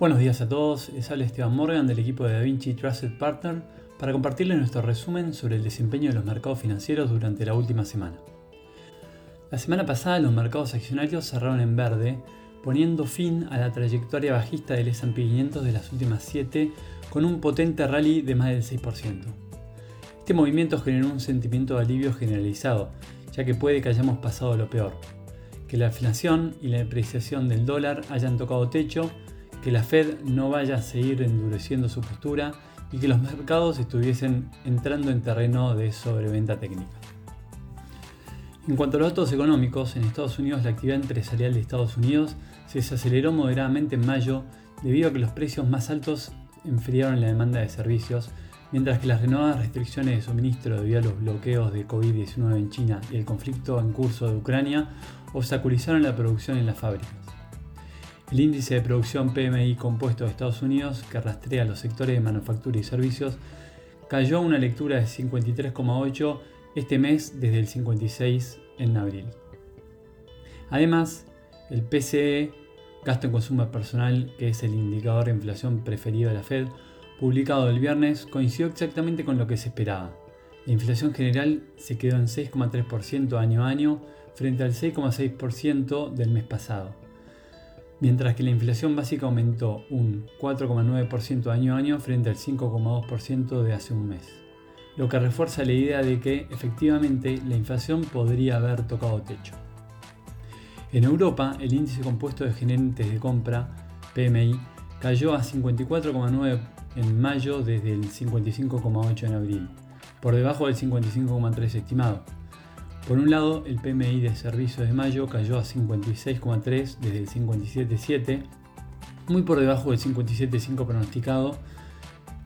Buenos días a todos, les habla Esteban Morgan del equipo de DaVinci Trusted Partner para compartirles nuestro resumen sobre el desempeño de los mercados financieros durante la última semana. La semana pasada los mercados accionarios cerraron en verde, poniendo fin a la trayectoria bajista del S&P 500 de las últimas 7 con un potente rally de más del 6%. Este movimiento generó un sentimiento de alivio generalizado, ya que puede que hayamos pasado lo peor, que la inflación y la depreciación del dólar hayan tocado techo que la Fed no vaya a seguir endureciendo su postura y que los mercados estuviesen entrando en terreno de sobreventa técnica. En cuanto a los datos económicos, en Estados Unidos la actividad empresarial de Estados Unidos se desaceleró moderadamente en mayo debido a que los precios más altos enfriaron la demanda de servicios, mientras que las renovadas restricciones de suministro debido a los bloqueos de COVID-19 en China y el conflicto en curso de Ucrania obstaculizaron la producción en las fábricas. El índice de producción PMI compuesto de Estados Unidos, que rastrea los sectores de manufactura y servicios, cayó a una lectura de 53,8 este mes desde el 56 en abril. Además, el PCE, gasto en consumo personal, que es el indicador de inflación preferido de la Fed, publicado el viernes, coincidió exactamente con lo que se esperaba. La inflación general se quedó en 6,3% año a año frente al 6,6% del mes pasado mientras que la inflación básica aumentó un 4,9% año a año frente al 5,2% de hace un mes, lo que refuerza la idea de que efectivamente la inflación podría haber tocado techo. En Europa, el índice compuesto de gerentes de compra, PMI, cayó a 54,9 en mayo desde el 55,8 en abril, por debajo del 55,3 estimado, por un lado, el PMI de servicios de mayo cayó a 56,3 desde el 57,7, muy por debajo del 57,5 pronosticado,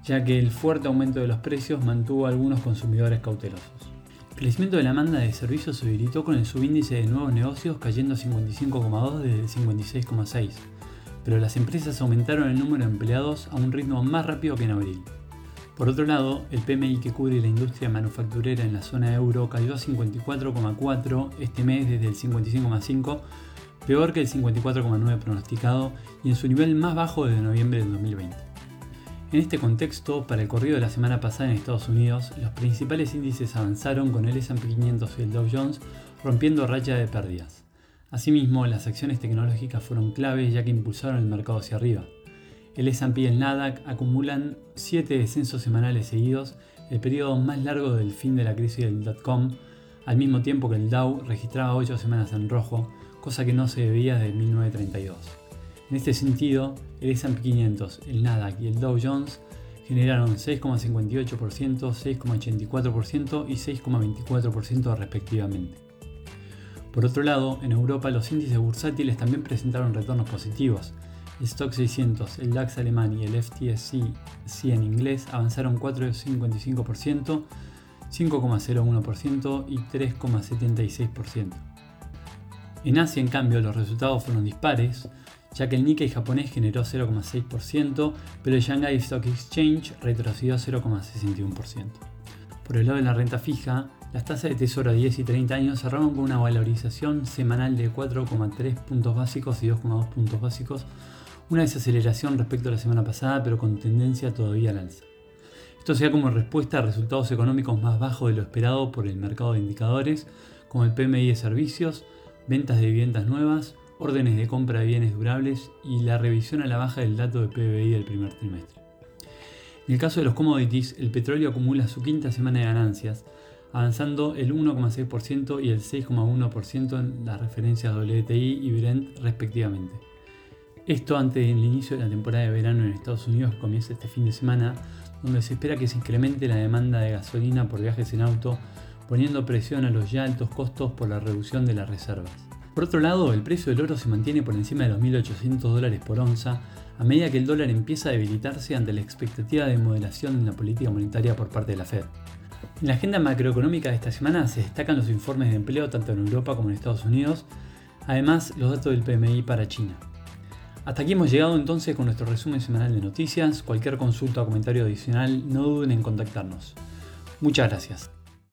ya que el fuerte aumento de los precios mantuvo a algunos consumidores cautelosos. El crecimiento de la demanda de servicios se debilitó con el subíndice de nuevos negocios cayendo a 55,2 desde el 56,6, pero las empresas aumentaron el número de empleados a un ritmo más rápido que en abril. Por otro lado, el PMI que cubre la industria manufacturera en la zona euro cayó a 54,4 este mes desde el 55,5, peor que el 54,9 pronosticado y en su nivel más bajo desde noviembre del 2020. En este contexto, para el corrido de la semana pasada en Estados Unidos, los principales índices avanzaron con el S&P 500 y el Dow Jones rompiendo raya de pérdidas. Asimismo, las acciones tecnológicas fueron claves ya que impulsaron el mercado hacia arriba. El S&P y el Nasdaq acumulan 7 descensos semanales seguidos, el periodo más largo del fin de la crisis del dot-com, al mismo tiempo que el Dow registraba 8 semanas en rojo, cosa que no se veía desde 1932. En este sentido, el S&P 500, el Nasdaq y el Dow Jones generaron 6,58%, 6,84% y 6,24% respectivamente. Por otro lado, en Europa los índices bursátiles también presentaron retornos positivos, el Stock 600, el DAX alemán y el FTSE 100 inglés avanzaron 4,55%, 5,01% y 3,76%. En Asia, en cambio, los resultados fueron dispares, ya que el Nikkei japonés generó 0,6%, pero el Shanghai Stock Exchange retrocedió 0,61%. Por el lado de la renta fija, las tasas de tesoro a 10 y 30 años cerraron con una valorización semanal de 4,3 puntos básicos y 2,2 puntos básicos una desaceleración respecto a la semana pasada, pero con tendencia todavía al alza. Esto sea como respuesta a resultados económicos más bajos de lo esperado por el mercado de indicadores, como el PMI de servicios, ventas de viviendas nuevas, órdenes de compra de bienes durables y la revisión a la baja del dato de PBI del primer trimestre. En el caso de los commodities, el petróleo acumula su quinta semana de ganancias, avanzando el 1,6% y el 6,1% en las referencias WTI y Brent respectivamente. Esto antes del inicio de la temporada de verano en Estados Unidos que comienza este fin de semana, donde se espera que se incremente la demanda de gasolina por viajes en auto, poniendo presión a los ya altos costos por la reducción de las reservas. Por otro lado, el precio del oro se mantiene por encima de los 1.800 dólares por onza, a medida que el dólar empieza a debilitarse ante la expectativa de moderación en la política monetaria por parte de la Fed. En la agenda macroeconómica de esta semana se destacan los informes de empleo tanto en Europa como en Estados Unidos, además los datos del PMI para China. Hasta aquí hemos llegado entonces con nuestro resumen semanal de noticias. Cualquier consulta o comentario adicional no duden en contactarnos. Muchas gracias.